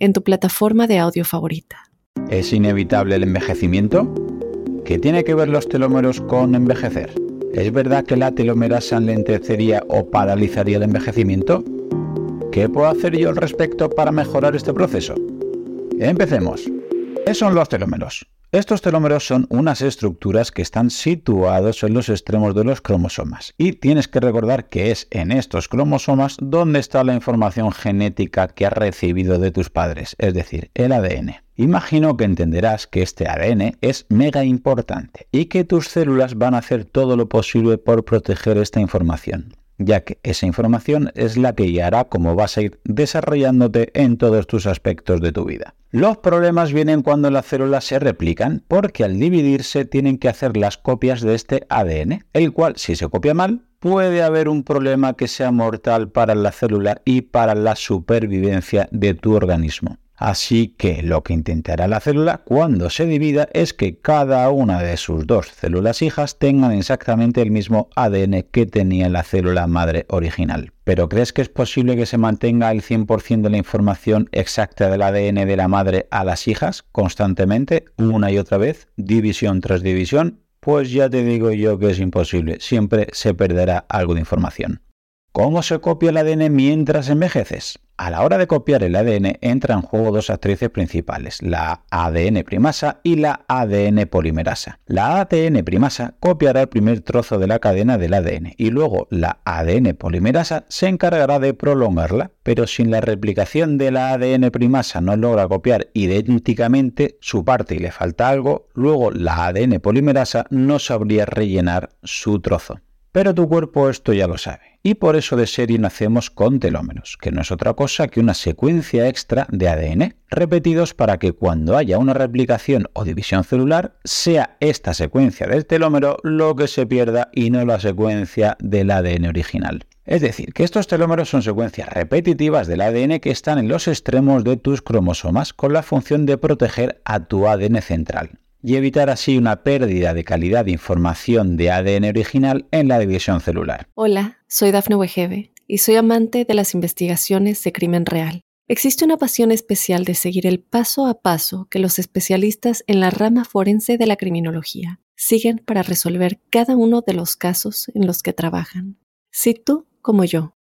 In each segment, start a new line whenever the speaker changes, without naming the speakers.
en tu plataforma de audio favorita.
¿Es inevitable el envejecimiento? ¿Qué tiene que ver los telómeros con envejecer? ¿Es verdad que la telomerasa enlentecería o paralizaría el envejecimiento? ¿Qué puedo hacer yo al respecto para mejorar este proceso? Empecemos. ¿Qué son los telómeros? Estos telómeros son unas estructuras que están situados en los extremos de los cromosomas y tienes que recordar que es en estos cromosomas donde está la información genética que has recibido de tus padres, es decir, el ADN. Imagino que entenderás que este ADN es mega importante y que tus células van a hacer todo lo posible por proteger esta información ya que esa información es la que guiará cómo vas a ir desarrollándote en todos tus aspectos de tu vida. Los problemas vienen cuando las células se replican porque al dividirse tienen que hacer las copias de este ADN, el cual si se copia mal puede haber un problema que sea mortal para la célula y para la supervivencia de tu organismo. Así que lo que intentará la célula cuando se divida es que cada una de sus dos células hijas tengan exactamente el mismo ADN que tenía la célula madre original. ¿Pero crees que es posible que se mantenga el 100% de la información exacta del ADN de la madre a las hijas constantemente, una y otra vez, división tras división? Pues ya te digo yo que es imposible, siempre se perderá algo de información. ¿Cómo se copia el ADN mientras envejeces? A la hora de copiar el ADN entran en juego dos actrices principales, la ADN primasa y la ADN polimerasa. La ADN primasa copiará el primer trozo de la cadena del ADN y luego la ADN polimerasa se encargará de prolongarla, pero si la replicación de la ADN primasa no logra copiar idénticamente su parte y le falta algo, luego la ADN polimerasa no sabría rellenar su trozo. Pero tu cuerpo esto ya lo sabe y por eso de serie nacemos con telómeros, que no es otra cosa que una secuencia extra de ADN, repetidos para que cuando haya una replicación o división celular, sea esta secuencia del telómero lo que se pierda y no la secuencia del ADN original. Es decir, que estos telómeros son secuencias repetitivas del ADN que están en los extremos de tus cromosomas con la función de proteger a tu ADN central y evitar así una pérdida de calidad de información de ADN original en la división celular.
Hola, soy Dafne Wegebe y soy amante de las investigaciones de crimen real. Existe una pasión especial de seguir el paso a paso que los especialistas en la rama forense de la criminología siguen para resolver cada uno de los casos en los que trabajan. Si tú, como yo,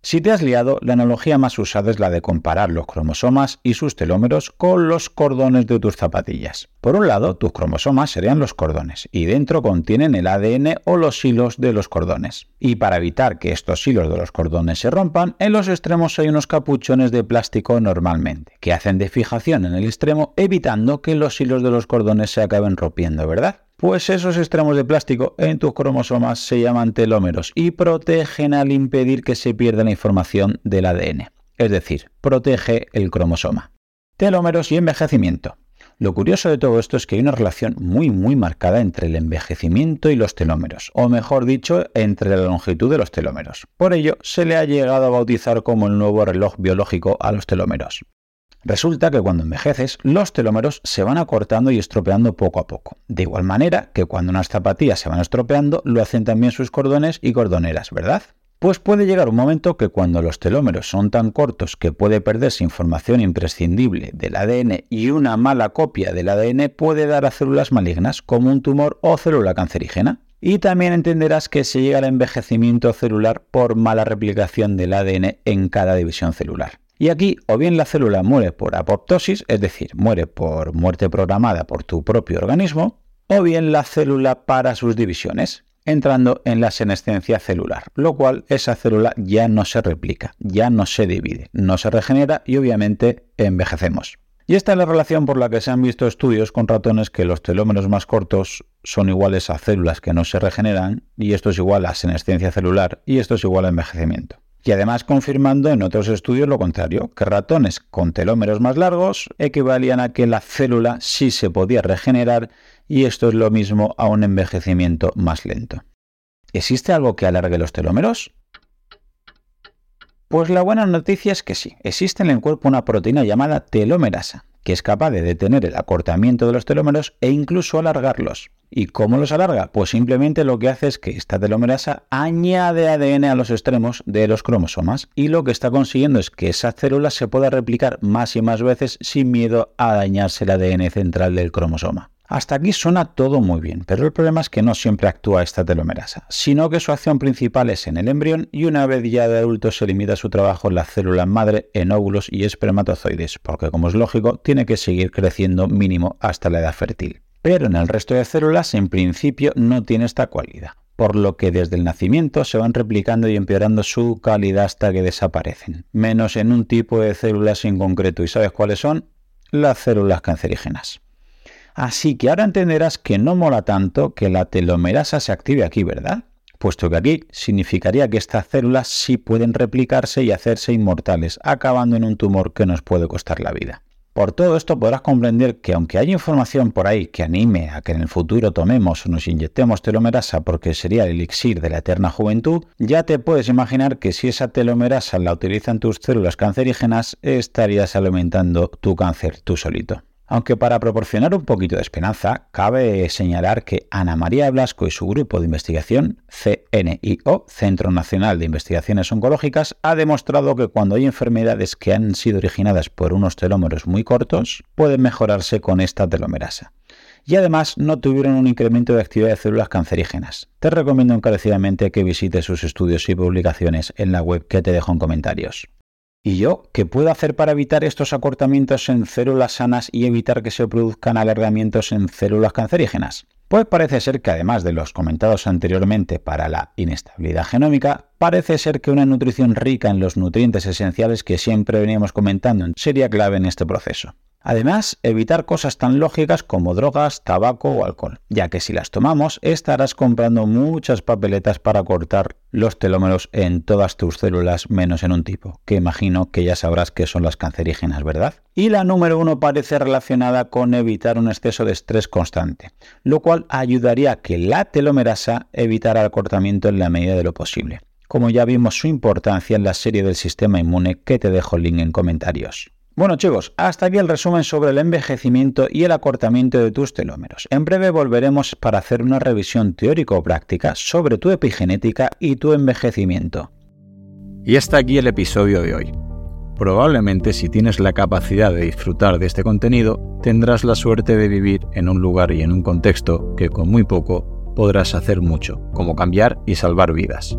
Si te has liado, la analogía más usada es la de comparar los cromosomas y sus telómeros con los cordones de tus zapatillas. Por un lado, tus cromosomas serían los cordones y dentro contienen el ADN o los hilos de los cordones. Y para evitar que estos hilos de los cordones se rompan, en los extremos hay unos capuchones de plástico normalmente, que hacen de fijación en el extremo evitando que los hilos de los cordones se acaben rompiendo, ¿verdad? Pues esos extremos de plástico en tus cromosomas se llaman telómeros y protegen al impedir que se pierda la información del ADN, es decir, protege el cromosoma. Telómeros y envejecimiento. Lo curioso de todo esto es que hay una relación muy muy marcada entre el envejecimiento y los telómeros, o mejor dicho, entre la longitud de los telómeros. Por ello, se le ha llegado a bautizar como el nuevo reloj biológico a los telómeros. Resulta que cuando envejeces, los telómeros se van acortando y estropeando poco a poco. De igual manera que cuando unas zapatillas se van estropeando, lo hacen también sus cordones y cordoneras, ¿verdad? Pues puede llegar un momento que cuando los telómeros son tan cortos que puede perderse información imprescindible del ADN y una mala copia del ADN puede dar a células malignas como un tumor o célula cancerígena. Y también entenderás que se llega al envejecimiento celular por mala replicación del ADN en cada división celular. Y aquí o bien la célula muere por apoptosis, es decir, muere por muerte programada por tu propio organismo, o bien la célula para sus divisiones, entrando en la senescencia celular, lo cual esa célula ya no se replica, ya no se divide, no se regenera y obviamente envejecemos. Y esta es la relación por la que se han visto estudios con ratones que los telómeros más cortos son iguales a células que no se regeneran, y esto es igual a senescencia celular, y esto es igual a envejecimiento. Y además confirmando en otros estudios lo contrario, que ratones con telómeros más largos equivalían a que la célula sí se podía regenerar y esto es lo mismo a un envejecimiento más lento. ¿Existe algo que alargue los telómeros? Pues la buena noticia es que sí, existe en el cuerpo una proteína llamada telomerasa, que es capaz de detener el acortamiento de los telómeros e incluso alargarlos. ¿Y cómo los alarga? Pues simplemente lo que hace es que esta telomerasa añade ADN a los extremos de los cromosomas y lo que está consiguiendo es que esa célula se pueda replicar más y más veces sin miedo a dañarse el ADN central del cromosoma. Hasta aquí suena todo muy bien, pero el problema es que no siempre actúa esta telomerasa, sino que su acción principal es en el embrión y una vez ya de adulto se limita su trabajo en las células madre, en óvulos y espermatozoides, porque como es lógico, tiene que seguir creciendo mínimo hasta la edad fértil. Pero en el resto de células, en principio, no tiene esta cualidad, por lo que desde el nacimiento se van replicando y empeorando su calidad hasta que desaparecen, menos en un tipo de células en concreto. ¿Y sabes cuáles son? Las células cancerígenas. Así que ahora entenderás que no mola tanto que la telomerasa se active aquí, ¿verdad? Puesto que aquí significaría que estas células sí pueden replicarse y hacerse inmortales, acabando en un tumor que nos puede costar la vida. Por todo esto podrás comprender que aunque hay información por ahí que anime a que en el futuro tomemos o nos inyectemos telomerasa porque sería el elixir de la eterna juventud, ya te puedes imaginar que si esa telomerasa la utilizan tus células cancerígenas, estarías alimentando tu cáncer tú solito. Aunque para proporcionar un poquito de esperanza, cabe señalar que Ana María Blasco y su grupo de investigación, CNIO, Centro Nacional de Investigaciones Oncológicas, ha demostrado que cuando hay enfermedades que han sido originadas por unos telómeros muy cortos, pueden mejorarse con esta telomerasa. Y además no tuvieron un incremento de actividad de células cancerígenas. Te recomiendo encarecidamente que visites sus estudios y publicaciones en la web que te dejo en comentarios. ¿Y yo qué puedo hacer para evitar estos acortamientos en células sanas y evitar que se produzcan alargamientos en células cancerígenas? Pues parece ser que además de los comentados anteriormente para la inestabilidad genómica, parece ser que una nutrición rica en los nutrientes esenciales que siempre veníamos comentando sería clave en este proceso. Además, evitar cosas tan lógicas como drogas, tabaco o alcohol, ya que si las tomamos estarás comprando muchas papeletas para cortar los telómeros en todas tus células menos en un tipo, que imagino que ya sabrás que son las cancerígenas, ¿verdad? Y la número uno parece relacionada con evitar un exceso de estrés constante, lo cual ayudaría a que la telomerasa evitara el cortamiento en la medida de lo posible, como ya vimos su importancia en la serie del sistema inmune que te dejo el link en comentarios. Bueno chicos, hasta aquí el resumen sobre el envejecimiento y el acortamiento de tus telómeros. En breve volveremos para hacer una revisión teórico-práctica sobre tu epigenética y tu envejecimiento.
Y hasta aquí el episodio de hoy. Probablemente si tienes la capacidad de disfrutar de este contenido, tendrás la suerte de vivir en un lugar y en un contexto que con muy poco podrás hacer mucho, como cambiar y salvar vidas.